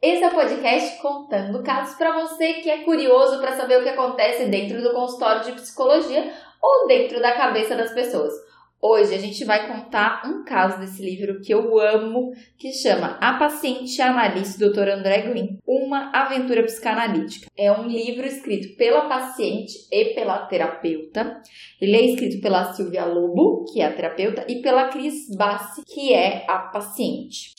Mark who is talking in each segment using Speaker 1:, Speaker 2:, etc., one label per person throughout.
Speaker 1: Esse é o podcast contando casos para você que é curioso para saber o que acontece dentro do consultório de psicologia ou dentro da cabeça das pessoas. Hoje a gente vai contar um caso desse livro que eu amo, que chama A Paciente Analista Dr. André Green, uma aventura psicanalítica. É um livro escrito pela paciente e pela terapeuta. Ele é escrito pela Silvia Lobo, que é a terapeuta, e pela Cris Bassi, que é a paciente.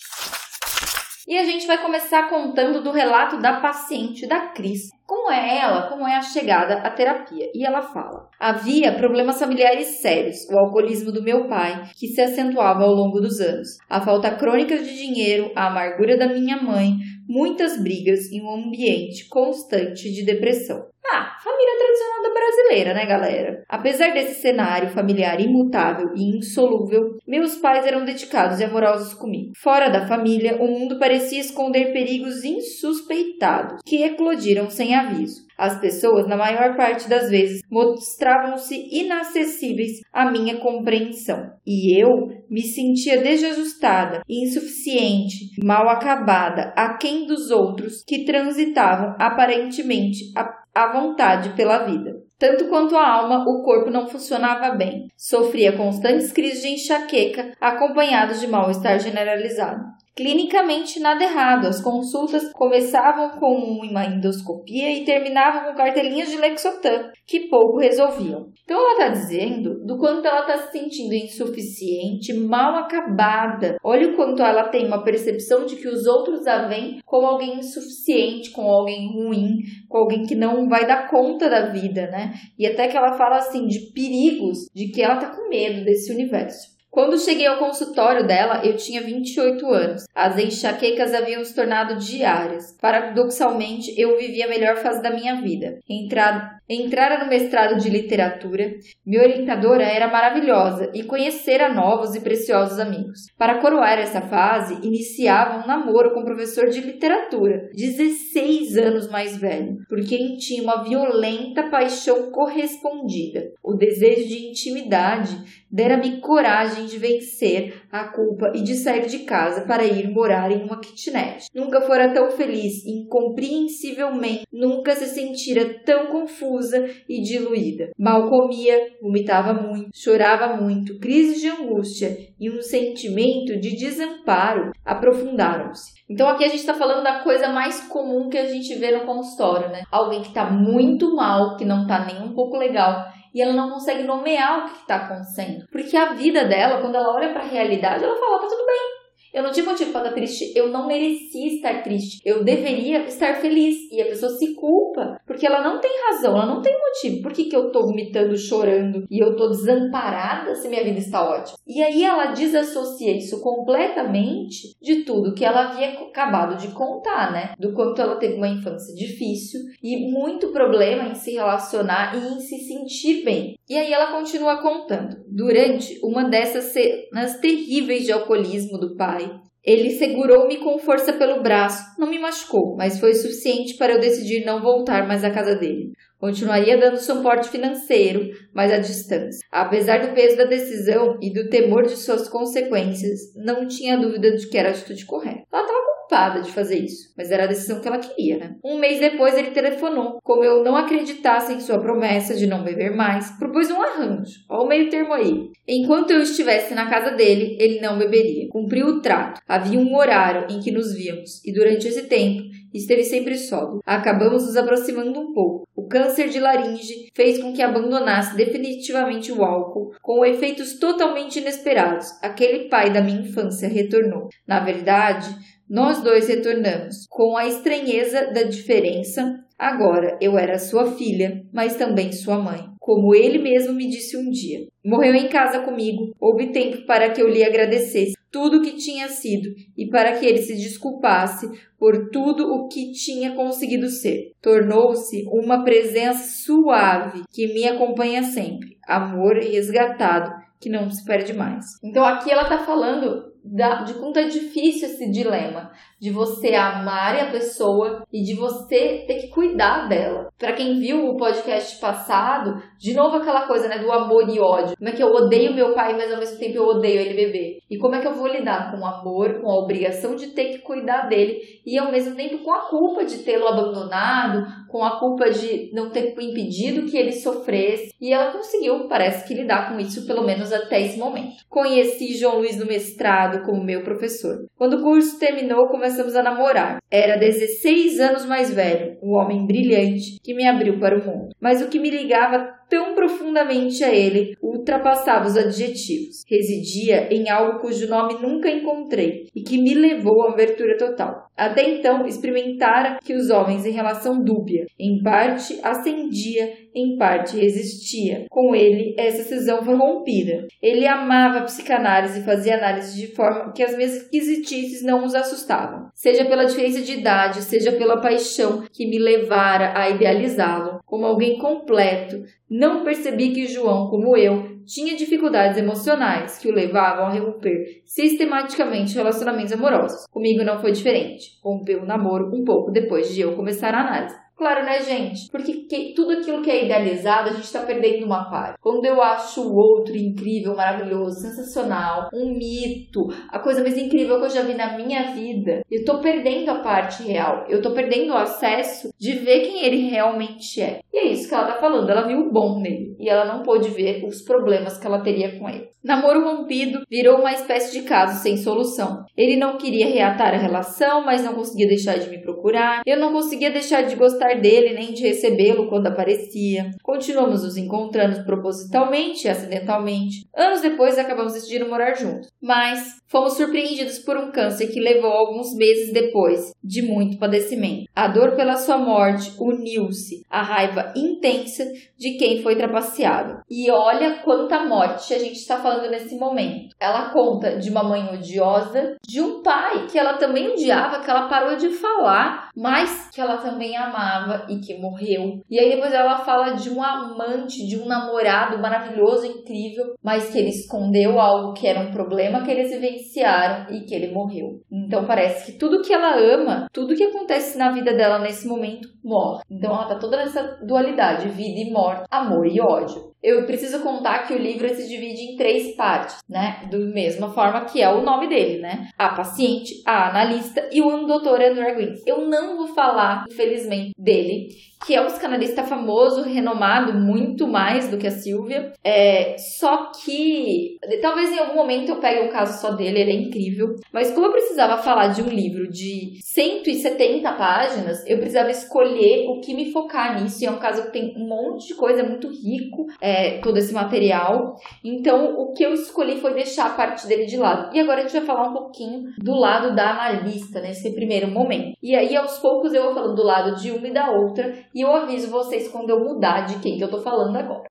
Speaker 1: E a gente vai começar contando do relato da paciente da Cris. Como é ela, como é a chegada à terapia. E ela fala: Havia problemas familiares sérios, o alcoolismo do meu pai, que se acentuava ao longo dos anos, a falta crônica de dinheiro, a amargura da minha mãe, muitas brigas e um ambiente constante de depressão. Ah, família tradicional da brasileira, né, galera? Apesar desse cenário familiar imutável e insolúvel, meus pais eram dedicados e amorosos comigo. Fora da família, o mundo parecia esconder perigos insuspeitados que eclodiram sem aviso. As pessoas, na maior parte das vezes, mostravam-se inacessíveis à minha compreensão. E eu me sentia desajustada, insuficiente, mal acabada, aquém dos outros que transitavam aparentemente à vontade pela vida. Tanto quanto a alma, o corpo não funcionava bem. Sofria constantes crises de enxaqueca, acompanhadas de mal-estar generalizado. Clinicamente, nada errado. As consultas começavam com uma endoscopia e terminavam com cartelinhas de Lexotan, que pouco resolviam. Então, ela está dizendo do quanto ela está se sentindo insuficiente, mal acabada. Olha o quanto ela tem uma percepção de que os outros a veem como alguém insuficiente, como alguém ruim, com alguém que não vai dar conta da vida, né? E até que ela fala assim de perigos, de que ela está com medo desse universo. Quando cheguei ao consultório dela, eu tinha 28 anos. As enxaquecas haviam se tornado diárias. Paradoxalmente, eu vivia a melhor fase da minha vida. Entrado Entrara no mestrado de literatura, minha orientadora era maravilhosa e conhecera novos e preciosos amigos. Para coroar essa fase, iniciava um namoro com um professor de literatura, 16 anos mais velho, por quem tinha uma violenta paixão correspondida. O desejo de intimidade dera-me coragem de vencer a culpa e de sair de casa para ir morar em uma kitnet. Nunca fora tão feliz, incompreensivelmente, nunca se sentira tão confusa e diluída. Mal comia, vomitava muito, chorava muito, crises de angústia e um sentimento de desamparo aprofundaram-se. Então aqui a gente está falando da coisa mais comum que a gente vê no consultório, né? Alguém que está muito mal, que não está nem um pouco legal e ela não consegue nomear o que está acontecendo. Porque a vida dela, quando ela olha para a realidade, ela fala: tá tudo bem, eu não tinha motivo para estar triste. Eu não merecia estar triste. Eu deveria estar feliz. E a pessoa se culpa porque ela não tem razão, ela não tem motivo. Por que, que eu tô vomitando, chorando e eu tô desamparada se minha vida está ótima? E aí ela desassocia isso completamente de tudo que ela havia acabado de contar, né? Do quanto ela teve uma infância difícil e muito problema em se relacionar e em se sentir bem. E aí ela continua contando. Durante uma dessas cenas terríveis de alcoolismo do pai, ele segurou-me com força pelo braço. Não me machucou, mas foi suficiente para eu decidir não voltar mais à casa dele. Continuaria dando suporte financeiro, mas à distância. Apesar do peso da decisão e do temor de suas consequências, não tinha dúvida de que era a atitude correta. Ela estava culpada de fazer isso, mas era a decisão que ela queria, né? Um mês depois ele telefonou. Como eu não acreditasse em sua promessa de não beber mais, propôs um arranjo. Olha o meio termo aí. Enquanto eu estivesse na casa dele, ele não beberia. Cumpriu o trato. Havia um horário em que nos víamos, e durante esse tempo esteve sempre sóbrio. Acabamos nos aproximando um pouco. O câncer de laringe fez com que abandonasse definitivamente o álcool, com efeitos totalmente inesperados. Aquele pai da minha infância retornou. Na verdade, nós dois retornamos, com a estranheza da diferença. Agora eu era sua filha, mas também sua mãe, como ele mesmo me disse um dia. Morreu em casa comigo, houve tempo para que eu lhe agradecesse tudo o que tinha sido e para que ele se desculpasse por tudo o que tinha conseguido ser. Tornou-se uma presença suave que me acompanha sempre, amor resgatado que não se perde mais. Então aqui ela está falando da, de quanto é difícil esse dilema de você amar a pessoa e de você ter que cuidar dela. Para quem viu o podcast passado, de novo aquela coisa, né, do amor e ódio. Como é que eu odeio meu pai, mas ao mesmo tempo eu odeio ele bebê? E como é que eu vou lidar com o amor, com a obrigação de ter que cuidar dele e ao mesmo tempo com a culpa de tê-lo abandonado, com a culpa de não ter impedido que ele sofresse. E ela conseguiu, parece que lidar com isso pelo menos até esse momento. Conheci João Luiz no mestrado como meu professor. Quando o curso terminou, começamos a namorar. Era 16 anos mais velho, um homem brilhante que me abriu para o mundo. Mas o que me ligava tão profundamente a ele ultrapassava os adjetivos. Residia em algo cujo nome nunca encontrei e que me levou à abertura total. Até então, experimentara que os homens em relação dúbia, em parte ascendia, em parte resistia. Com ele, essa cisão foi rompida. Ele amava a psicanálise e fazia análise de forma que as minhas esquisitices não os assustavam. Seja pela diferença de idade, seja pela paixão que me levara a idealizá-lo como alguém completo, não percebi que João, como eu, tinha dificuldades emocionais que o levavam a romper sistematicamente relacionamentos amorosos. Comigo não foi diferente. Rompeu o namoro um pouco depois de eu começar a análise. Claro, né, gente? Porque que, tudo aquilo que é idealizado, a gente tá perdendo uma parte. Quando eu acho o outro incrível, maravilhoso, sensacional, um mito, a coisa mais incrível que eu já vi na minha vida, eu tô perdendo a parte real. Eu tô perdendo o acesso de ver quem ele realmente é. E é isso que ela tá falando. Ela viu o bom nele e ela não pôde ver os problemas que ela teria com ele. Namoro rompido virou uma espécie de caso sem solução. Ele não queria reatar a relação, mas não conseguia deixar de me procurar. Eu não conseguia deixar de gostar dele nem de recebê-lo quando aparecia. Continuamos nos encontrando propositalmente e acidentalmente. Anos depois acabamos decidindo morar juntos. Mas fomos surpreendidos por um câncer que levou alguns meses depois de muito padecimento. A dor pela sua morte uniu-se à raiva intensa de quem foi trapaceado. E olha quanta morte a gente está falando nesse momento. Ela conta de uma mãe odiosa, de um pai que ela também odiava, que ela parou de falar, mas que ela também amava e que morreu. E aí depois ela fala de um amante, de um namorado maravilhoso, incrível, mas que ele escondeu algo que era um problema que eles vivenciaram e que ele morreu. Então parece que tudo que ela ama, tudo que acontece na vida dela nesse momento, morre. Então ela tá toda nessa dualidade, vida e morte, amor e ódio eu preciso contar que o livro se divide em três partes, né? Da mesma forma que é o nome dele, né? A paciente, a analista e o doutor Andrew Green. Eu não vou falar, infelizmente, dele, que é um psicanalista famoso, renomado, muito mais do que a Silvia. É, só que talvez em algum momento eu pegue um caso só dele, ele é incrível. Mas como eu precisava falar de um livro de 170 páginas, eu precisava escolher o que me focar nisso. E é um caso que tem um monte de coisa, é muito rico, é, todo esse material. Então, o que eu escolhi foi deixar a parte dele de lado. E agora a gente vai falar um pouquinho do lado da analista, nesse primeiro momento. E aí, aos poucos, eu vou falando do lado de uma e da outra e eu aviso vocês quando eu mudar de quem que eu tô falando agora.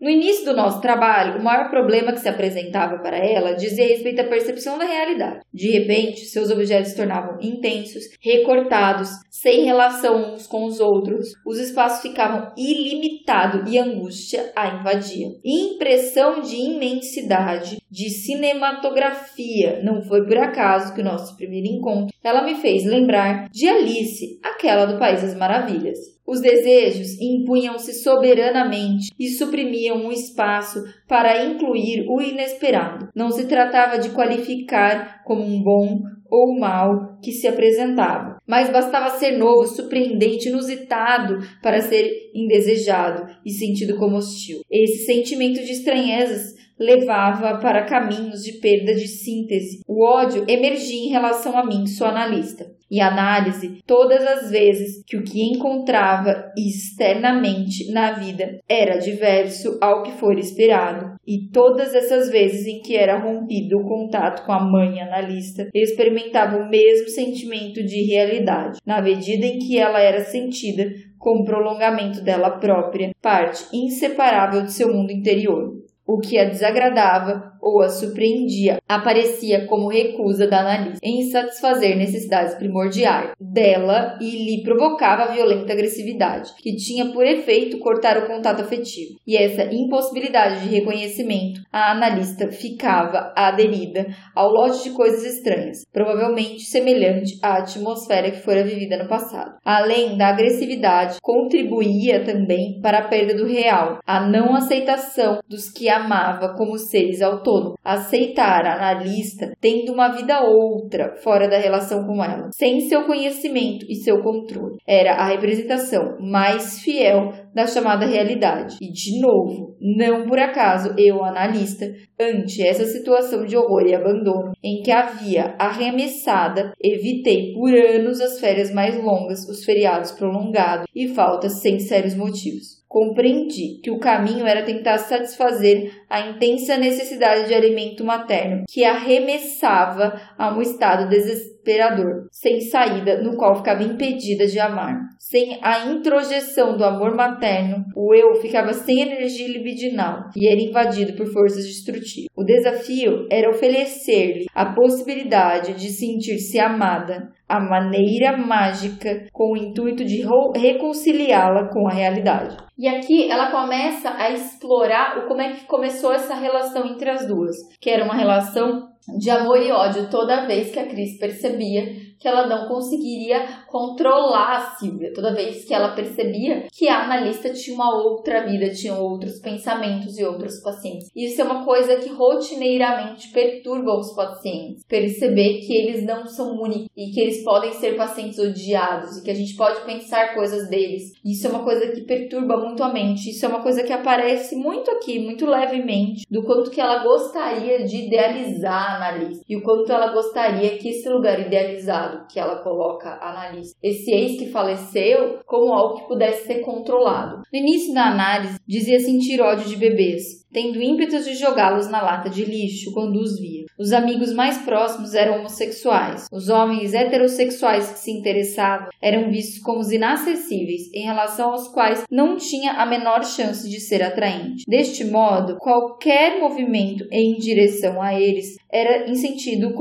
Speaker 1: No início do nosso trabalho, o maior problema que se apresentava para ela dizia respeito à percepção da realidade. De repente, seus objetos se tornavam intensos, recortados, sem relação uns com os outros. Os espaços ficavam ilimitados e angústia a invadia. Impressão de imensidade, de cinematografia. Não foi por acaso que o nosso primeiro encontro ela me fez lembrar de Alice, aquela do País das Maravilhas. Os desejos impunham-se soberanamente e suprimiam um espaço para incluir o inesperado. Não se tratava de qualificar como um bom ou mal que se apresentava, mas bastava ser novo, surpreendente, inusitado para ser indesejado e sentido como hostil. Esse sentimento de estranhezas levava para caminhos de perda de síntese. O ódio emergia em relação a mim, sua analista. E análise, todas as vezes que o que encontrava externamente na vida era diverso ao que for esperado, e todas essas vezes em que era rompido o contato com a mãe analista, eu experimentava o mesmo sentimento de realidade, na medida em que ela era sentida como prolongamento dela própria, parte inseparável de seu mundo interior. O que a desagradava ou a surpreendia aparecia como recusa da analista em satisfazer necessidades primordiais dela e lhe provocava violenta agressividade, que tinha por efeito cortar o contato afetivo. E essa impossibilidade de reconhecimento, a analista ficava aderida ao lote de coisas estranhas, provavelmente semelhante à atmosfera que fora vivida no passado. Além da agressividade, contribuía também para a perda do real, a não aceitação dos que amava como seres autônomos, aceitar a analista tendo uma vida outra fora da relação com ela, sem seu conhecimento e seu controle. Era a representação mais fiel da chamada realidade. E, de novo, não por acaso eu, analista, ante essa situação de horror e abandono em que havia arremessada, evitei por anos as férias mais longas, os feriados prolongados e faltas sem sérios motivos. Compreendi que o caminho era tentar satisfazer a intensa necessidade de alimento materno, que arremessava a um estado desesperador, sem saída, no qual ficava impedida de amar. Sem a introjeção do amor materno, o eu ficava sem energia libidinal e era invadido por forças destrutivas. O desafio era oferecer-lhe a possibilidade de sentir-se amada, a maneira mágica, com o intuito de reconciliá-la com a realidade. E aqui ela começa a explorar o como é que começou essa relação entre as duas, que era uma relação de amor e ódio toda vez que a Cris percebia que ela não conseguiria controlar a Silvia, toda vez que ela percebia que a analista tinha uma outra vida, tinha outros pensamentos e outros pacientes. Isso é uma coisa que rotineiramente perturba os pacientes, perceber que eles não são únicos e que eles podem ser pacientes odiados e que a gente pode pensar coisas deles. Isso é uma coisa que perturba muito a mente, isso é uma coisa que aparece muito aqui, muito levemente, do quanto que ela gostaria de idealizar a analista e o quanto ela gostaria que esse lugar idealizado que ela coloca analista esse ex que faleceu como algo que pudesse ser controlado. No início da análise, dizia sentir ódio de bebês, tendo ímpetos de jogá-los na lata de lixo quando os via. Os amigos mais próximos eram homossexuais. Os homens heterossexuais que se interessavam eram vistos como os inacessíveis, em relação aos quais não tinha a menor chance de ser atraente. Deste modo, qualquer movimento em direção a eles era em sentido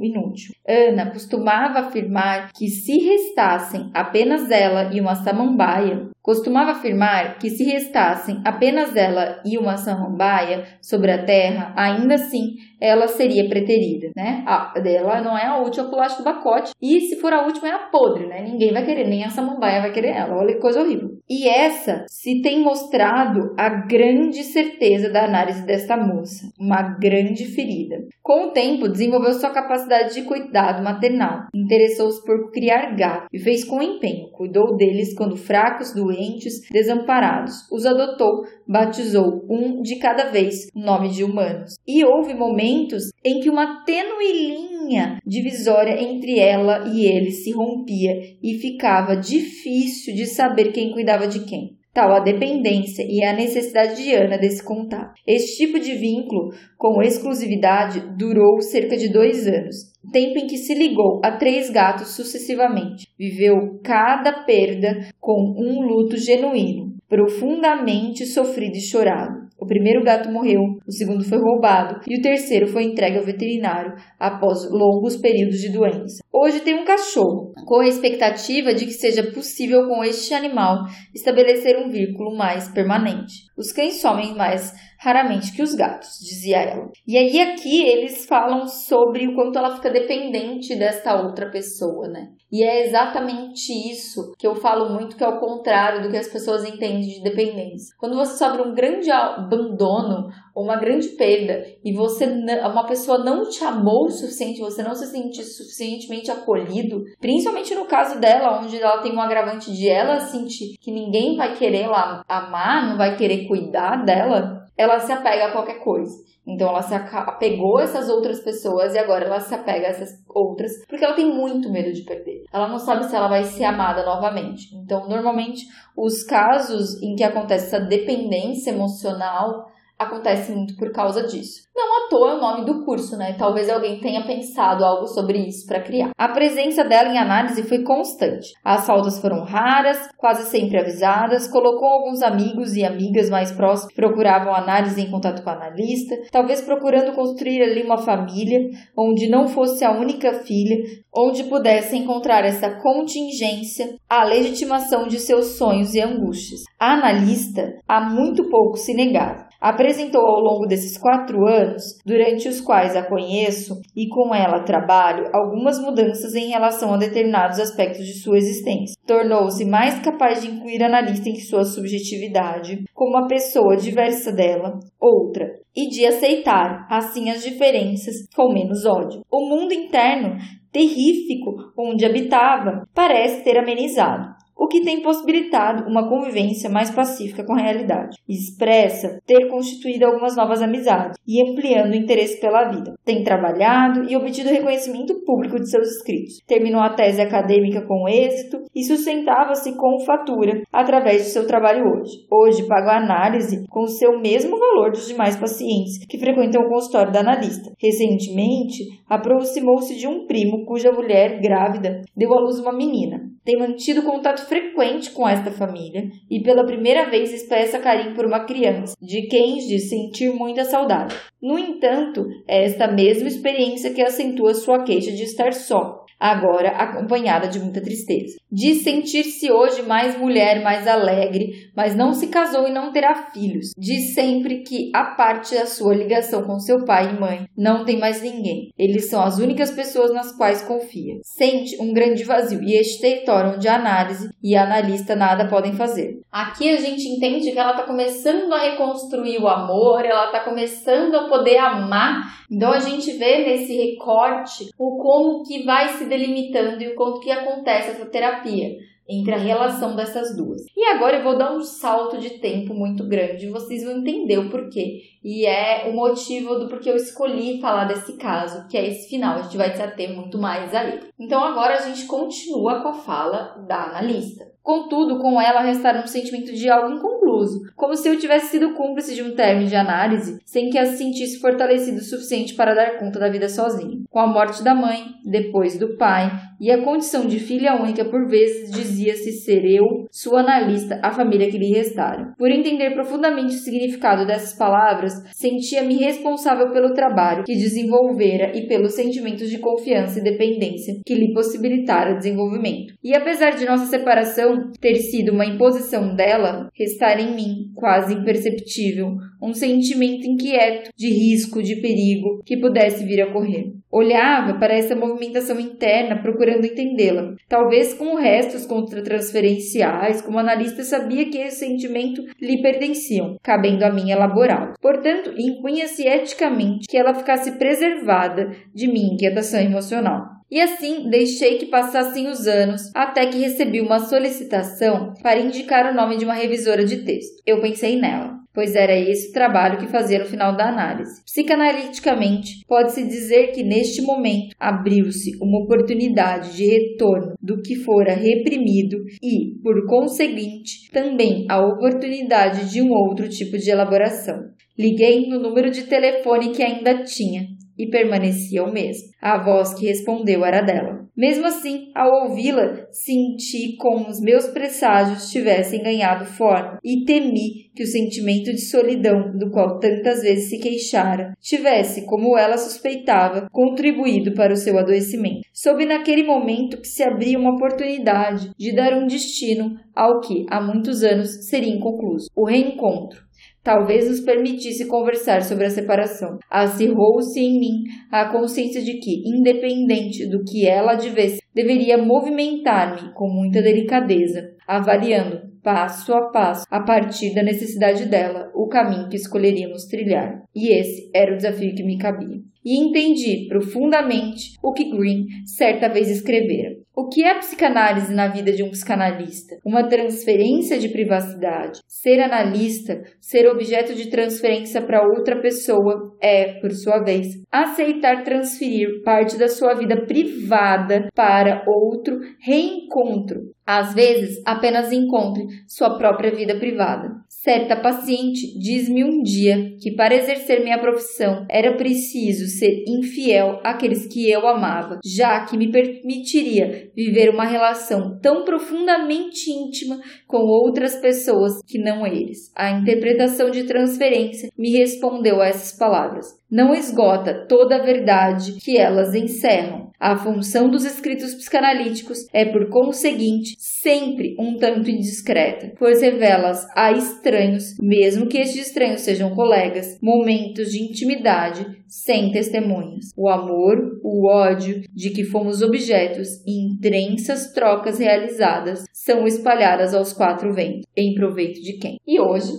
Speaker 1: inútil. Ana costumava afirmar que se restassem apenas ela e uma samambaia, Costumava afirmar que se restassem apenas ela e uma samambaia sobre a terra, ainda assim ela seria preterida, né? A dela não é a última bolacha do pacote. E se for a última, é a podre, né? Ninguém vai querer, nem a samambaia vai querer ela. Olha que coisa horrível. E essa se tem mostrado a grande certeza da análise desta moça. Uma grande ferida. Com o tempo, desenvolveu sua capacidade de cuidado maternal. Interessou-se por criar gato e fez com empenho. Cuidou deles quando fracos, doentes, desamparados. Os adotou, batizou um de cada vez, nome de humanos. E houve momentos em que uma tênue linha divisória entre ela e ele se rompia e ficava difícil de saber quem cuidava de quem. Tal a dependência e a necessidade de Ana desse contato. Este tipo de vínculo com exclusividade durou cerca de dois anos, tempo em que se ligou a três gatos sucessivamente. Viveu cada perda com um luto genuíno, profundamente sofrido e chorado. O primeiro gato morreu, o segundo foi roubado e o terceiro foi entregue ao veterinário após longos períodos de doença. Hoje tem um cachorro, com a expectativa de que seja possível com este animal estabelecer um vínculo mais permanente. Os cães somem mais raramente que os gatos, dizia ela. E aí aqui eles falam sobre o quanto ela fica dependente desta outra pessoa, né? E é exatamente isso que eu falo muito que é o contrário do que as pessoas entendem de dependência. Quando você sofre um grande abandono ou uma grande perda e você uma pessoa não te amou o suficiente, você não se sente suficientemente acolhido, principalmente no caso dela, onde ela tem um agravante de ela sentir que ninguém vai querer ela amar, não vai querer cuidar dela, ela se apega a qualquer coisa. Então ela se apegou a essas outras pessoas e agora ela se apega a essas outras porque ela tem muito medo de perder. Ela não sabe se ela vai ser amada novamente. Então, normalmente, os casos em que acontece essa dependência emocional acontece muito por causa disso. Não à toa é o nome do curso, né? Talvez alguém tenha pensado algo sobre isso para criar. A presença dela em análise foi constante. As faltas foram raras, quase sempre avisadas, colocou alguns amigos e amigas mais próximos que procuravam análise em contato com a analista, talvez procurando construir ali uma família onde não fosse a única filha, onde pudesse encontrar essa contingência, a legitimação de seus sonhos e angústias. A analista há muito pouco se negava. Apresentou ao longo desses quatro anos, durante os quais a conheço e com ela trabalho, algumas mudanças em relação a determinados aspectos de sua existência. Tornou-se mais capaz de incluir analista em sua subjetividade, como a pessoa diversa dela, outra, e de aceitar, assim, as diferenças com menos ódio. O mundo interno terrífico onde habitava parece ter amenizado o que tem possibilitado uma convivência mais pacífica com a realidade. Expressa ter constituído algumas novas amizades e ampliando o interesse pela vida. Tem trabalhado e obtido reconhecimento público de seus escritos. Terminou a tese acadêmica com êxito e sustentava-se com fatura através de seu trabalho hoje. Hoje paga a análise com o seu mesmo valor dos demais pacientes que frequentam o consultório da analista. Recentemente, aproximou-se de um primo cuja mulher grávida deu à luz uma menina tem mantido contato frequente com esta família e pela primeira vez expressa carinho por uma criança, de quem diz sentir muita saudade. No entanto, é esta mesma experiência que acentua sua queixa de estar só, agora acompanhada de muita tristeza. Diz sentir-se hoje mais mulher, mais alegre, mas não se casou e não terá filhos. Diz sempre que, a parte da sua ligação com seu pai e mãe, não tem mais ninguém. Eles são as únicas pessoas nas quais confia. Sente um grande vazio e este território onde análise e analista nada podem fazer. Aqui a gente entende que ela está começando a reconstruir o amor, ela está começando a poder amar. Então a gente vê nesse recorte o como que vai se delimitando e o quanto que acontece essa terapia entre a relação dessas duas. E agora eu vou dar um salto de tempo muito grande, vocês vão entender o porquê. E é o motivo do porquê eu escolhi falar desse caso, que é esse final, a gente vai se ater muito mais a ele. Então agora a gente continua com a fala da analista. Contudo, com ela restaram um sentimento de algo inconcluso, como se eu tivesse sido cúmplice de um término de análise, sem que a se sentisse fortalecido o suficiente para dar conta da vida sozinha. Com a morte da mãe, depois do pai, e a condição de filha única por vezes dizia-se ser eu, sua analista, a família que lhe restara. Por entender profundamente o significado dessas palavras, sentia-me responsável pelo trabalho que desenvolvera e pelos sentimentos de confiança e dependência que lhe possibilitara o desenvolvimento. E apesar de nossa separação ter sido uma imposição dela, restara em mim, quase imperceptível, um sentimento inquieto de risco, de perigo que pudesse vir a ocorrer. Olhava para essa movimentação interna procurando entendê-la. Talvez com restos contratransferenciais, como analista sabia que esse sentimento lhe pertenciam, cabendo a mim elaborá-lo. Portanto, impunha-se eticamente que ela ficasse preservada de minha inquietação emocional. E assim deixei que passassem os anos até que recebi uma solicitação para indicar o nome de uma revisora de texto. Eu pensei nela pois era esse o trabalho que fazia no final da análise. Psicanaliticamente, pode-se dizer que neste momento abriu-se uma oportunidade de retorno do que fora reprimido e, por conseguinte, também a oportunidade de um outro tipo de elaboração. Liguei no número de telefone que ainda tinha e permanecia o mesmo. A voz que respondeu era dela. Mesmo assim, ao ouvi-la, senti como os meus presságios tivessem ganhado forma e temi que o sentimento de solidão do qual tantas vezes se queixara tivesse, como ela suspeitava, contribuído para o seu adoecimento. Soube naquele momento que se abria uma oportunidade de dar um destino ao que, há muitos anos, seria inconcluso: o reencontro talvez nos permitisse conversar sobre a separação. Acirrou-se em mim a consciência de que, independente do que ela advesse, deveria movimentar-me com muita delicadeza, avaliando passo a passo, a partir da necessidade dela, o caminho que escolheríamos trilhar. E esse era o desafio que me cabia. E entendi profundamente o que Green certa vez escrevera. O que é psicanálise na vida de um psicanalista? Uma transferência de privacidade. Ser analista, ser objeto de transferência para outra pessoa, é, por sua vez, aceitar transferir parte da sua vida privada para outro reencontro. Às vezes, apenas encontre sua própria vida privada. Certa paciente diz-me um dia que para exercer minha profissão era preciso ser infiel àqueles que eu amava, já que me permitiria viver uma relação tão profundamente íntima com outras pessoas que não eles. A interpretação de transferência me respondeu a essas palavras. Não esgota toda a verdade que elas encerram. A função dos escritos psicanalíticos é, por conseguinte, sempre um tanto indiscreta, pois revela-as a estranhos, mesmo que estes estranhos sejam colegas, momentos de intimidade sem testemunhas. O amor, o ódio de que fomos objetos e intensas trocas realizadas são espalhadas aos quatro ventos, em proveito de quem? E hoje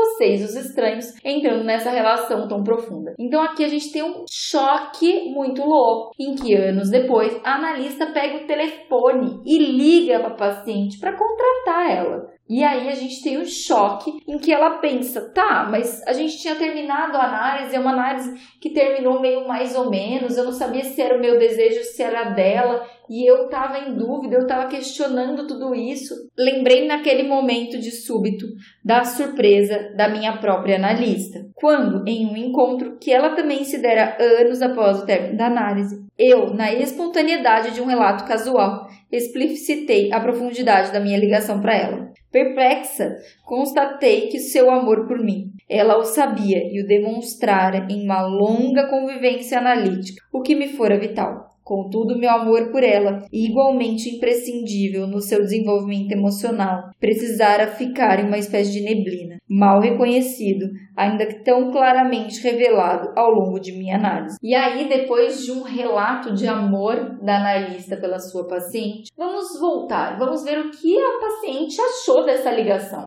Speaker 1: vocês, os estranhos, entrando nessa relação tão profunda. Então aqui a gente tem um choque muito louco, em que anos depois a analista pega o telefone e liga para a paciente para contratar ela. E aí a gente tem um choque em que ela pensa, tá, mas a gente tinha terminado a análise, é uma análise que terminou meio mais ou menos, eu não sabia se era o meu desejo, se era dela, e eu tava em dúvida, eu tava questionando tudo isso. Lembrei naquele momento de súbito da surpresa da minha própria analista, quando, em um encontro que ela também se dera anos após o término da análise, eu, na espontaneidade de um relato casual, explicitei a profundidade da minha ligação para ela. Perplexa, constatei que seu amor por mim, ela o sabia e o demonstrara em uma longa convivência analítica, o que me fora vital. Contudo, meu amor por ela, igualmente imprescindível no seu desenvolvimento emocional, precisara ficar em uma espécie de neblina, mal reconhecido, ainda que tão claramente revelado ao longo de minha análise. E aí, depois de um relato de amor da analista pela sua paciente, vamos voltar, vamos ver o que a paciente achou dessa ligação.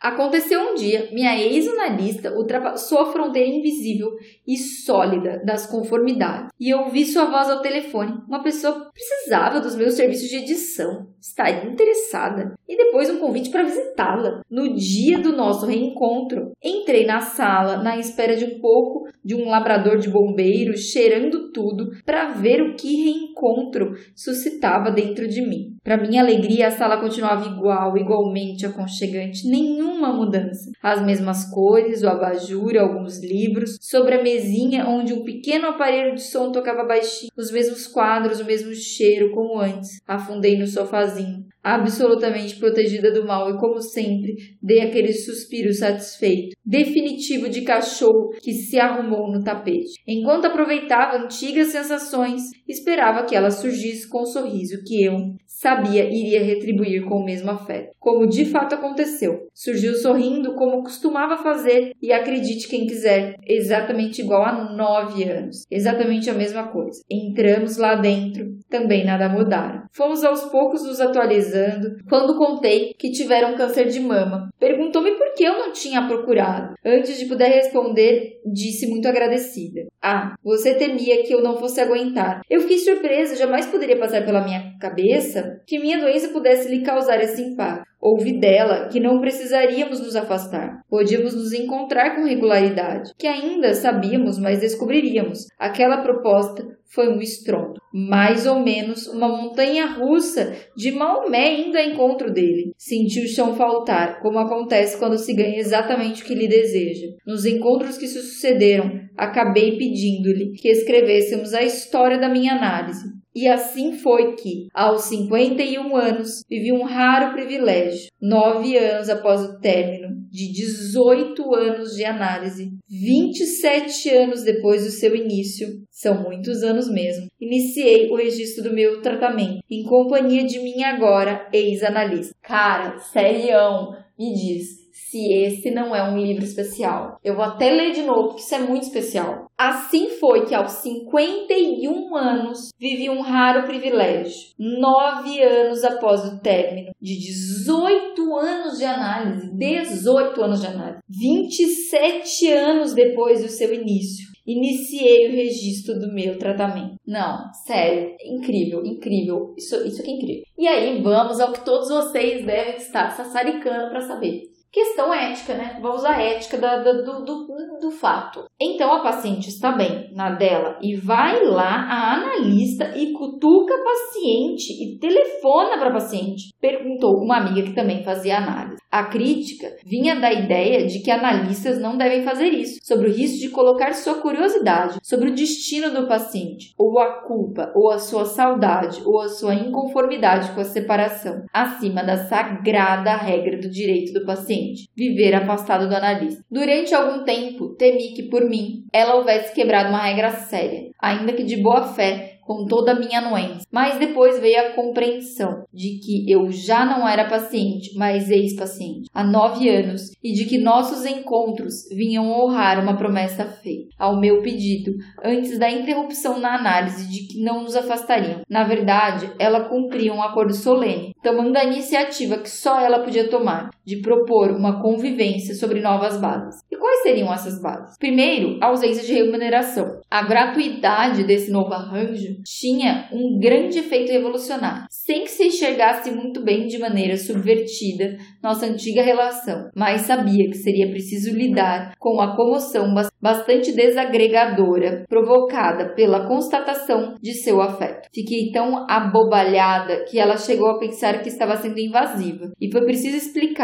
Speaker 1: Aconteceu um dia, minha ex-analista ultrapassou a fronteira invisível e sólida das conformidades. E eu ouvi sua voz ao telefone. Uma pessoa precisava dos meus serviços de edição, estaria interessada. E depois um convite para visitá-la. No dia do nosso reencontro, entrei na sala na espera de um pouco de um labrador de bombeiros cheirando tudo para ver o que reencontro suscitava dentro de mim. Para minha alegria, a sala continuava igual, igualmente aconchegante, nenhuma mudança. As mesmas cores, o abajur, alguns livros, sobre a mesinha onde um pequeno aparelho de som tocava baixinho, os mesmos quadros, o mesmo cheiro como antes. Afundei no sofazinho, absolutamente protegida do mal e como sempre, dei aquele suspiro satisfeito, definitivo de cachorro que se arrumou no tapete. Enquanto aproveitava antigas sensações, esperava que ela surgisse com o sorriso que eu, sabia iria retribuir com o mesmo afeto. Como de fato aconteceu. Surgiu sorrindo como costumava fazer e acredite quem quiser, exatamente igual a nove anos. Exatamente a mesma coisa. Entramos lá dentro, também nada mudaram. Fomos aos poucos nos atualizando quando contei que tiveram câncer de mama. Perguntou-me por que eu não tinha procurado. Antes de poder responder, disse muito agradecida. Ah, você temia que eu não fosse aguentar. Eu fiquei surpresa, jamais poderia passar pela minha cabeça que minha doença pudesse lhe causar esse impacto. Ouvi dela que não precisaríamos nos afastar. Podíamos nos encontrar com regularidade, que ainda sabíamos, mas descobriríamos. Aquela proposta foi um estrondo, mais ou menos uma montanha russa de Maomé indo ao encontro dele. Senti o chão faltar, como acontece quando se ganha exatamente o que lhe deseja. Nos encontros que se sucederam, acabei pedindo-lhe que escrevêssemos a história da minha análise. E assim foi que, aos 51 anos, vivi um raro privilégio. Nove anos após o término de 18 anos de análise, 27 anos depois do seu início, são muitos anos mesmo, iniciei o registro do meu tratamento, em companhia de minha agora ex-analista. Cara, serião, me diz, se esse não é um livro especial. Eu vou até ler de novo, porque isso é muito especial. Assim foi que aos 51 anos vivi um raro privilégio. Nove anos após o término de 18 anos de análise, 18 anos de análise, 27 anos depois do seu início iniciei o registro do meu tratamento. Não, sério, incrível, incrível. Isso, isso aqui é incrível. E aí, vamos ao que todos vocês devem estar sassaricando para saber questão ética, né? Vamos à ética da, da, do, do, do fato. Então a paciente está bem na dela e vai lá a analista e cutuca a paciente e telefona para a paciente. Perguntou uma amiga que também fazia análise. A crítica vinha da ideia de que analistas não devem fazer isso, sobre o risco de colocar sua curiosidade sobre o destino do paciente, ou a culpa, ou a sua saudade, ou a sua inconformidade com a separação, acima da sagrada regra do direito do paciente viver afastado do analista. Durante algum tempo, temi que por mim ela houvesse quebrado uma regra séria, ainda que de boa fé, com toda a minha anuência. Mas depois veio a compreensão de que eu já não era paciente, mas ex-paciente, há nove anos, e de que nossos encontros vinham honrar uma promessa feita, ao meu pedido, antes da interrupção na análise de que não nos afastariam. Na verdade, ela cumpria um acordo solene, tomando a iniciativa que só ela podia tomar, de propor uma convivência sobre novas bases. E quais seriam essas bases? Primeiro, a ausência de remuneração. A gratuidade desse novo arranjo tinha um grande efeito revolucionário, sem que se enxergasse muito bem de maneira subvertida nossa antiga relação, mas sabia que seria preciso lidar com a comoção bastante desagregadora provocada pela constatação de seu afeto. Fiquei tão abobalhada que ela chegou a pensar que estava sendo invasiva, e foi preciso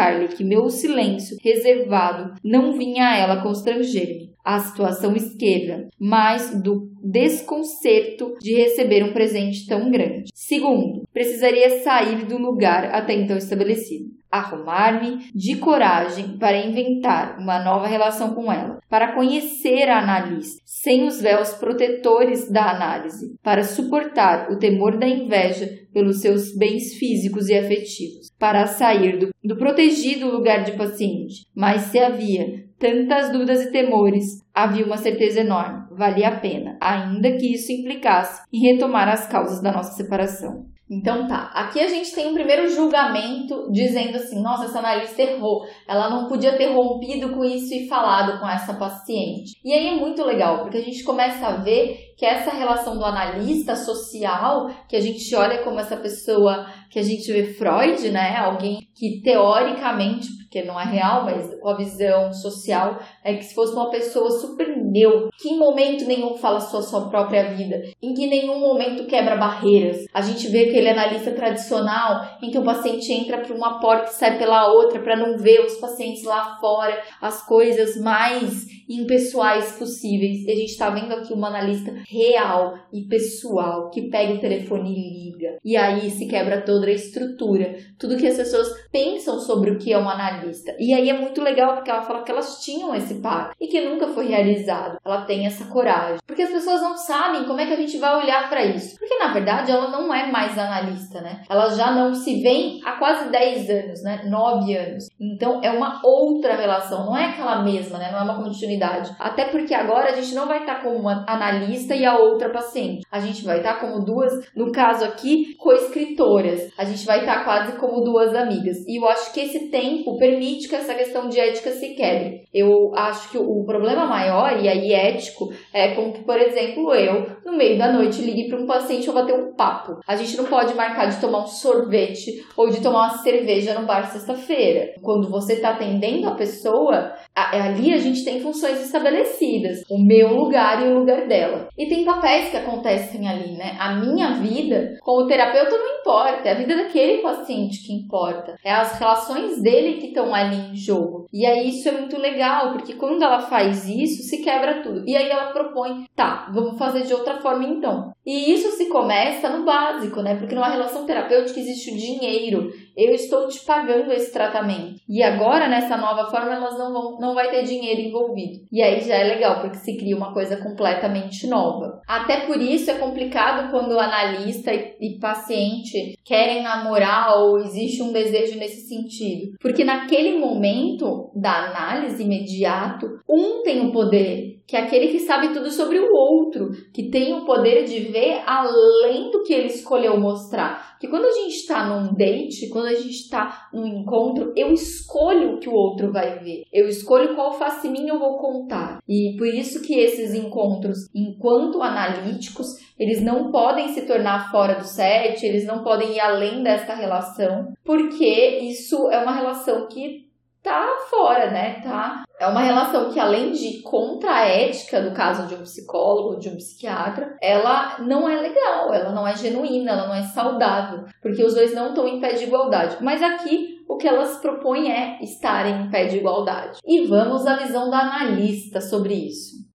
Speaker 1: explicar-lhe que meu silêncio reservado não vinha a ela constranger-me a situação esquerda, mas do desconcerto de receber um presente tão grande. Segundo, precisaria sair do lugar até então estabelecido. Arrumar-me de coragem para inventar uma nova relação com ela, para conhecer a analista, sem os véus protetores da análise, para suportar o temor da inveja pelos seus bens físicos e afetivos, para sair do, do protegido lugar de paciente. Mas se havia tantas dúvidas e temores, havia uma certeza enorme, valia a pena, ainda que isso implicasse em retomar as causas da nossa separação. Então tá, aqui a gente tem um primeiro julgamento dizendo assim, nossa, essa analista errou, ela não podia ter rompido com isso e falado com essa paciente. E aí é muito legal, porque a gente começa a ver que essa relação do analista social, que a gente olha como essa pessoa que a gente vê Freud, né, alguém que teoricamente porque não é real, mas com a visão social, é que se fosse uma pessoa super neutra, que em momento nenhum fala sua, sua própria vida, em que nenhum momento quebra barreiras. A gente vê aquele analista tradicional em que o paciente entra por uma porta e sai pela outra para não ver os pacientes lá fora, as coisas mais impessoais possíveis. E a gente está vendo aqui uma analista real e pessoal que pega o telefone e liga. E aí se quebra toda a estrutura, tudo que as pessoas pensam sobre o que é um analista e aí é muito legal porque ela fala que elas tinham esse pacto e que nunca foi realizado. Ela tem essa coragem. Porque as pessoas não sabem como é que a gente vai olhar para isso. Porque na verdade ela não é mais analista, né? Ela já não se vê há quase 10 anos, né? 9 anos. Então é uma outra relação, não é aquela mesma, né? Não é uma continuidade. Até porque agora a gente não vai estar como uma analista e a outra paciente. A gente vai estar como duas, no caso aqui, co-escritoras. A gente vai estar quase como duas amigas. E eu acho que esse tempo permite que essa questão de ética se quebre. Eu acho que o problema maior, e aí ético, é como que, por exemplo, eu, no meio da noite, ligue para um paciente ou bater um papo. A gente não pode marcar de tomar um sorvete ou de tomar uma cerveja no bar sexta-feira. Quando você está atendendo a pessoa, ali a gente tem funções estabelecidas. O meu lugar e o lugar dela. E tem papéis que acontecem ali, né? A minha vida como terapeuta não importa, é a vida daquele paciente que importa. É as relações dele que estão ali em jogo. E aí isso é muito legal, porque quando ela faz isso, se quebra tudo. E aí ela propõe, tá, vamos fazer de outra forma então. E isso se começa no básico, né? Porque numa relação terapêutica existe o dinheiro. Eu estou te pagando esse tratamento. E agora, nessa nova forma, elas não vão, não vai ter dinheiro envolvido. E aí já é legal, porque se cria uma coisa completamente nova. Até por isso é complicado quando o analista e, e paciente querem namorar ou existe um desejo nesse sentido. Porque naquele momento da análise imediato, um tem o poder, que é aquele que sabe tudo sobre o outro, que tem o poder de vê além do que ele escolheu mostrar. Que quando a gente está num date, quando a gente está num encontro, eu escolho o que o outro vai ver. Eu escolho qual faciminha eu vou contar. E por isso que esses encontros, enquanto analíticos, eles não podem se tornar fora do set, eles não podem ir além desta relação, porque isso é uma relação que tá fora, né? Tá. É uma relação que, além de contra a ética, do caso de um psicólogo, de um psiquiatra, ela não é legal, ela não é genuína, ela não é saudável, porque os dois não estão em pé de igualdade. Mas aqui o que elas propõem é estarem em pé de igualdade. E vamos à visão da analista sobre isso.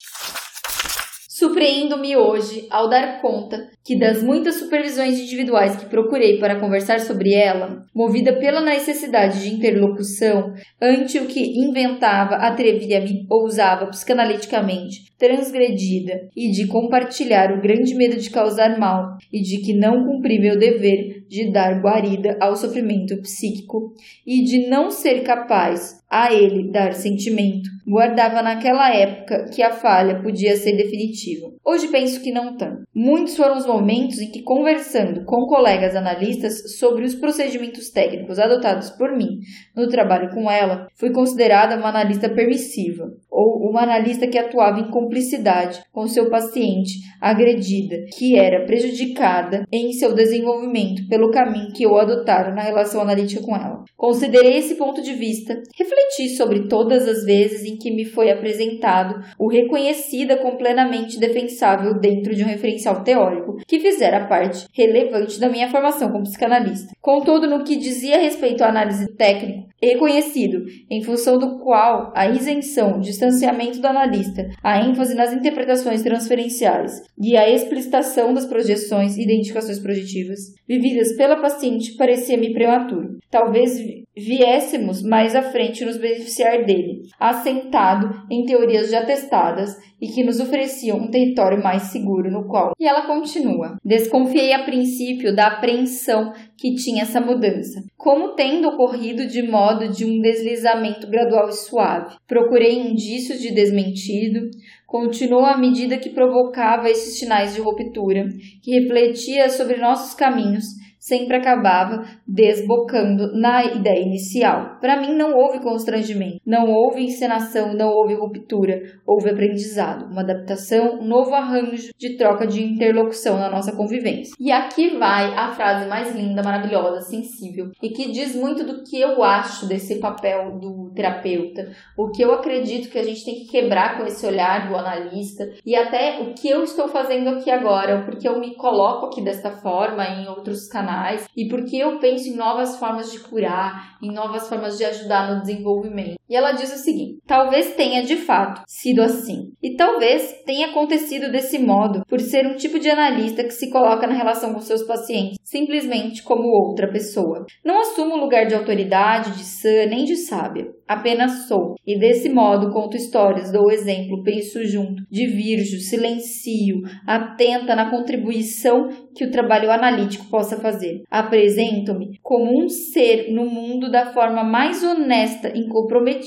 Speaker 1: Surpreendo-me hoje ao dar conta que das muitas supervisões individuais que procurei para conversar sobre ela, movida pela necessidade de interlocução, ante o que inventava, atrevia-me, ousava psicanaliticamente, transgredida, e de compartilhar o grande medo de causar mal, e de que não cumpri meu dever de dar guarida ao sofrimento psíquico, e de não ser capaz a ele dar sentimento, guardava naquela época que a falha podia ser definitiva. Hoje penso que não tanto. Muitos foram os momentos em que, conversando com colegas analistas sobre os procedimentos técnicos adotados por mim no trabalho com ela, fui considerada uma analista permissiva, ou uma analista que atuava em cumplicidade com seu paciente agredida, que era prejudicada em seu desenvolvimento pelo caminho que eu adotara na relação analítica com ela. Considerei esse ponto de vista, refleti sobre todas as vezes em que me foi apresentado o reconhecida como plenamente defensável dentro de um referencial teórico que fizera parte relevante da minha formação como psicanalista. Contudo, no que dizia respeito à análise técnica, reconhecido, em função do qual a isenção, distanciamento do analista, a ênfase nas interpretações transferenciais e a explicitação das projeções e identificações projetivas vividas pela paciente parecia-me prematuro. Talvez viéssemos mais à frente nos beneficiar dele, assentado em teorias já testadas e que nos ofereciam um território mais seguro no qual. E ela continua: Desconfiei a princípio da apreensão que tinha essa mudança, como tendo ocorrido de modo de um deslizamento gradual e suave. Procurei indícios de desmentido, continuou à medida que provocava esses sinais de ruptura, que refletia sobre nossos caminhos sempre acabava desbocando na ideia inicial. Para mim, não houve constrangimento, não houve encenação, não houve ruptura, houve aprendizado, uma adaptação, um novo arranjo de troca de interlocução na nossa convivência. E aqui vai a frase mais linda, maravilhosa, sensível e que diz muito do que eu acho desse papel do terapeuta, o que eu acredito que a gente tem que quebrar com esse olhar do analista e até o que eu estou fazendo aqui agora, porque eu me coloco aqui desta forma em outros canais profissionais e porque eu penso em novas formas de curar, em novas formas de ajudar no desenvolvimento. E ela diz o seguinte: talvez tenha de fato sido assim, e talvez tenha acontecido desse modo por ser um tipo de analista que se coloca na relação com seus pacientes simplesmente como outra pessoa. Não assumo o lugar de autoridade, de sã, nem de sábia. Apenas sou. E desse modo conto histórias, dou exemplo, penso junto, divirjo, silencio, atenta na contribuição que o trabalho analítico possa fazer. Apresento-me como um ser no mundo da forma mais honesta e comprometida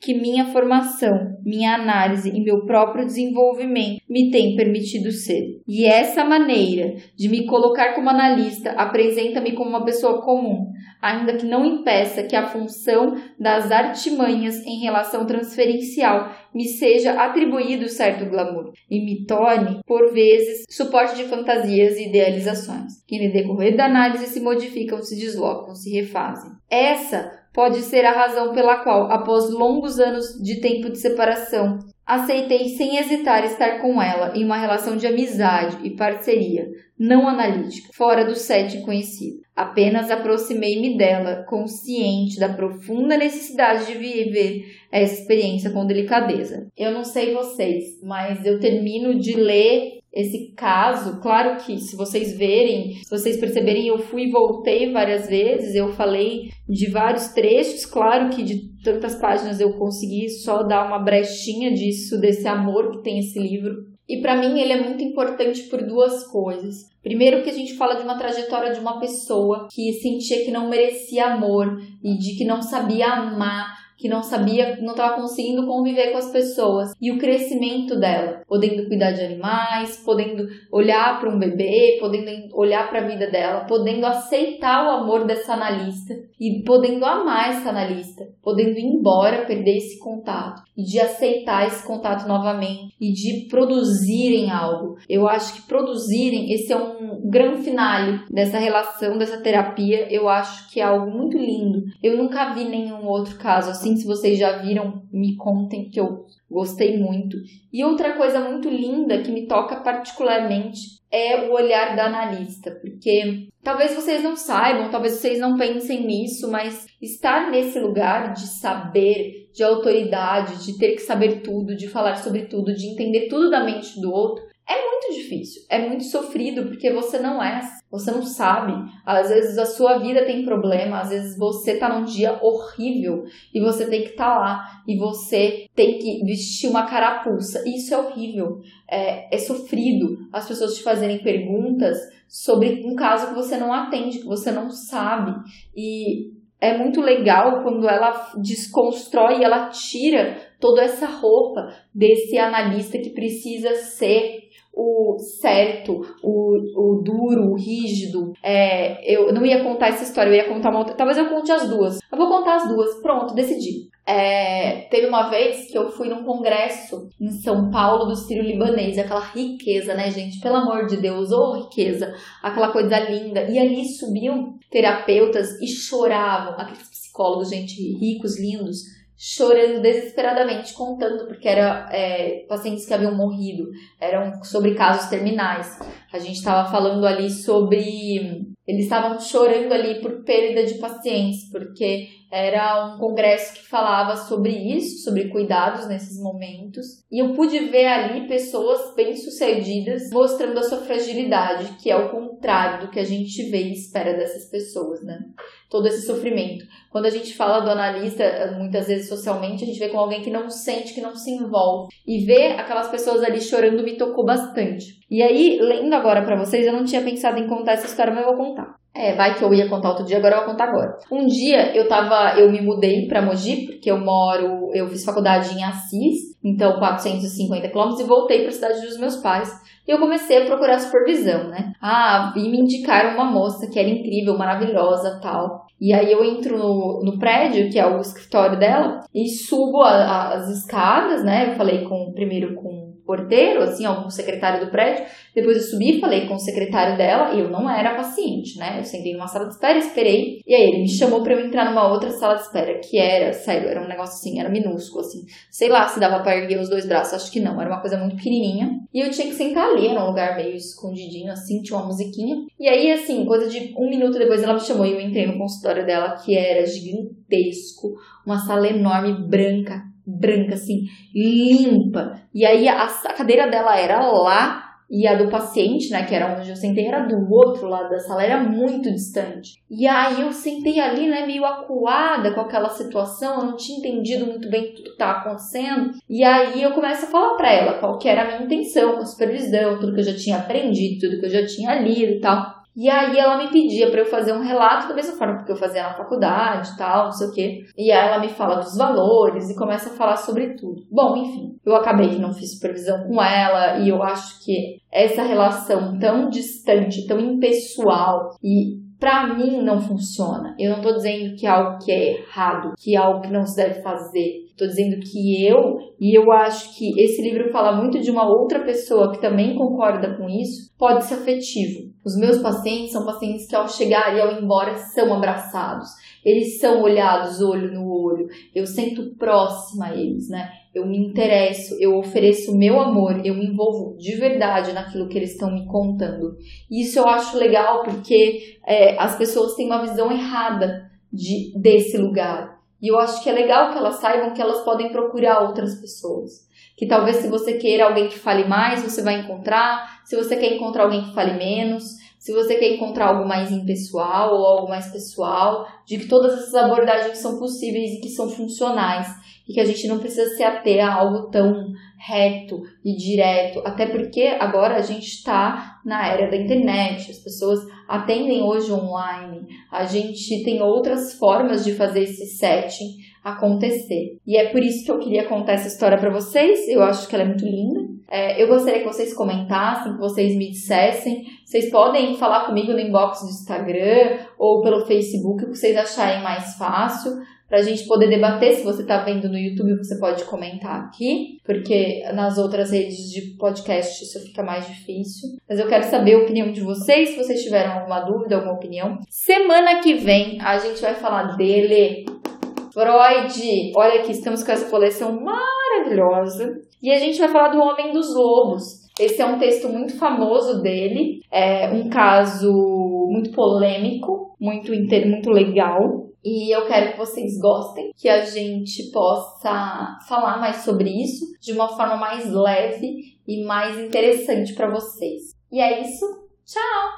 Speaker 1: que minha formação, minha análise e meu próprio desenvolvimento me têm permitido ser. E essa maneira de me colocar como analista apresenta-me como uma pessoa comum, ainda que não impeça que a função das artimanhas em relação transferencial me seja atribuído certo glamour e me torne, por vezes, suporte de fantasias e idealizações, que no decorrer da análise se modificam, se deslocam, se refazem. Essa pode ser a razão pela qual, após longos anos de tempo de separação, aceitei sem hesitar estar com ela em uma relação de amizade e parceria, não analítica, fora do set conhecido. Apenas aproximei-me dela, consciente da profunda necessidade de viver essa experiência com delicadeza. Eu não sei vocês, mas eu termino de ler esse caso. Claro que se vocês verem, se vocês perceberem, eu fui e voltei várias vezes, eu falei de vários trechos, claro que de tantas páginas eu consegui só dar uma brechinha disso, desse amor que tem esse livro. E para mim ele é muito importante por duas coisas. Primeiro que a gente fala de uma trajetória de uma pessoa que sentia que não merecia amor e de que não sabia amar que não sabia, não estava conseguindo conviver com as pessoas. E o crescimento dela, podendo cuidar de animais, podendo olhar para um bebê, podendo olhar para a vida dela, podendo aceitar o amor dessa analista e podendo amar essa analista, podendo ir embora, perder esse contato e de aceitar esse contato novamente e de produzirem algo. Eu acho que produzirem, esse é um grande finale dessa relação, dessa terapia. Eu acho que é algo muito lindo. Eu nunca vi nenhum outro caso assim. Se vocês já viram, me contem que eu gostei muito. E outra coisa muito linda que me toca particularmente é o olhar da analista, porque talvez vocês não saibam, talvez vocês não pensem nisso, mas estar nesse lugar de saber, de autoridade, de ter que saber tudo, de falar sobre tudo, de entender tudo da mente do outro, é muito difícil, é muito sofrido porque você não é, você não sabe. Às vezes a sua vida tem problema, às vezes você tá num dia horrível e você tem que estar tá lá e você tem que vestir uma carapuça. Isso é horrível, é, é sofrido as pessoas te fazerem perguntas sobre um caso que você não atende, que você não sabe. E é muito legal quando ela desconstrói, ela tira toda essa roupa desse analista que precisa ser o certo, o, o duro, o rígido. É, eu não ia contar essa história, eu ia contar uma outra. Talvez eu conte as duas. Eu vou contar as duas. Pronto, decidi. É, teve uma vez que eu fui num congresso em São Paulo do Ciro Libanês, aquela riqueza, né, gente? Pelo amor de Deus, ô oh, riqueza, aquela coisa linda. E ali subiam terapeutas e choravam, aqueles psicólogos, gente, ricos, lindos, chorando desesperadamente, contando, porque eram é, pacientes que haviam morrido, eram sobre casos terminais. A gente estava falando ali sobre. Eles estavam chorando ali por perda de pacientes, porque era um congresso que falava sobre isso, sobre cuidados nesses momentos. E eu pude ver ali pessoas bem-sucedidas mostrando a sua fragilidade, que é o contrário do que a gente vê e espera dessas pessoas, né? Todo esse sofrimento. Quando a gente fala do analista, muitas vezes socialmente, a gente vê com alguém que não sente, que não se envolve. E ver aquelas pessoas ali chorando me tocou bastante. E aí, lendo agora para vocês, eu não tinha pensado em contar essa história, mas eu vou contar. É, vai que eu ia contar outro dia, agora eu vou contar agora. Um dia eu tava, eu me mudei para Mogi, porque eu moro, eu fiz faculdade em Assis, então 450 quilômetros, e voltei para a cidade dos meus pais. E eu comecei a procurar supervisão, né? Ah, e me indicaram uma moça que era incrível, maravilhosa, tal. E aí eu entro no, no prédio, que é o escritório dela, e subo a, a, as escadas, né? Eu falei com primeiro com porteiro, assim, algum secretário do prédio. Depois eu subi falei com o secretário dela e eu não era paciente, né? Eu sentei numa sala de espera, esperei. E aí ele me chamou para eu entrar numa outra sala de espera, que era, sério, era um negócio assim, era minúsculo, assim. Sei lá se dava pra erguer os dois braços, acho que não. Era uma coisa muito pequenininha. E eu tinha que sentar ali, era um lugar meio escondidinho, assim, tinha uma musiquinha. E aí, assim, coisa de um minuto depois ela me chamou e eu entrei no consultório dela, que era gigantesco, uma sala enorme, branca, branca, assim, limpa. E aí a, a cadeira dela era lá e a do paciente, né, que era onde eu sentei, era do outro lado da sala, era muito distante. E aí eu sentei ali, né, meio acuada com aquela situação, eu não tinha entendido muito bem tudo que estava acontecendo. E aí eu começo a falar para ela qual que era a minha intenção com a supervisão, tudo que eu já tinha aprendido, tudo que eu já tinha lido e tal. E aí ela me pedia para eu fazer um relato da mesma forma que eu fazia na faculdade e tal, não sei o quê. E aí ela me fala dos valores e começa a falar sobre tudo. Bom, enfim, eu acabei que não fiz supervisão com ela e eu acho que essa relação tão distante, tão impessoal e para mim não funciona. Eu não tô dizendo que é algo que é errado, que é algo que não se deve fazer. Tô dizendo que eu, e eu acho que esse livro fala muito de uma outra pessoa que também concorda com isso, pode ser afetivo. Os meus pacientes são pacientes que ao chegar e ao ir embora são abraçados. Eles são olhados olho no olho. Eu sinto próxima a eles, né? Eu me interesso, eu ofereço meu amor, eu me envolvo de verdade naquilo que eles estão me contando. Isso eu acho legal porque é, as pessoas têm uma visão errada de, desse lugar. E eu acho que é legal que elas saibam que elas podem procurar outras pessoas. Que talvez se você queira alguém que fale mais, você vai encontrar. Se você quer encontrar alguém que fale menos, se você quer encontrar algo mais impessoal ou algo mais pessoal, de que todas essas abordagens são possíveis e que são funcionais e que a gente não precisa se ater a algo tão reto e direto, até porque agora a gente está na era da internet, as pessoas atendem hoje online, a gente tem outras formas de fazer esse setting, acontecer. E é por isso que eu queria contar essa história para vocês. Eu acho que ela é muito linda. É, eu gostaria que vocês comentassem, que vocês me dissessem. Vocês podem falar comigo no inbox do Instagram ou pelo Facebook, o que vocês acharem mais fácil para a gente poder debater. Se você está vendo no YouTube, você pode comentar aqui, porque nas outras redes de podcast isso fica mais difícil. Mas eu quero saber a opinião de vocês, se vocês tiveram alguma dúvida, alguma opinião. Semana que vem a gente vai falar dele. Freud, olha aqui, estamos com essa coleção maravilhosa. E a gente vai falar do Homem dos Lobos. Esse é um texto muito famoso dele, é um caso muito polêmico, muito, muito legal. E eu quero que vocês gostem, que a gente possa falar mais sobre isso de uma forma mais leve e mais interessante para vocês. E é isso. Tchau!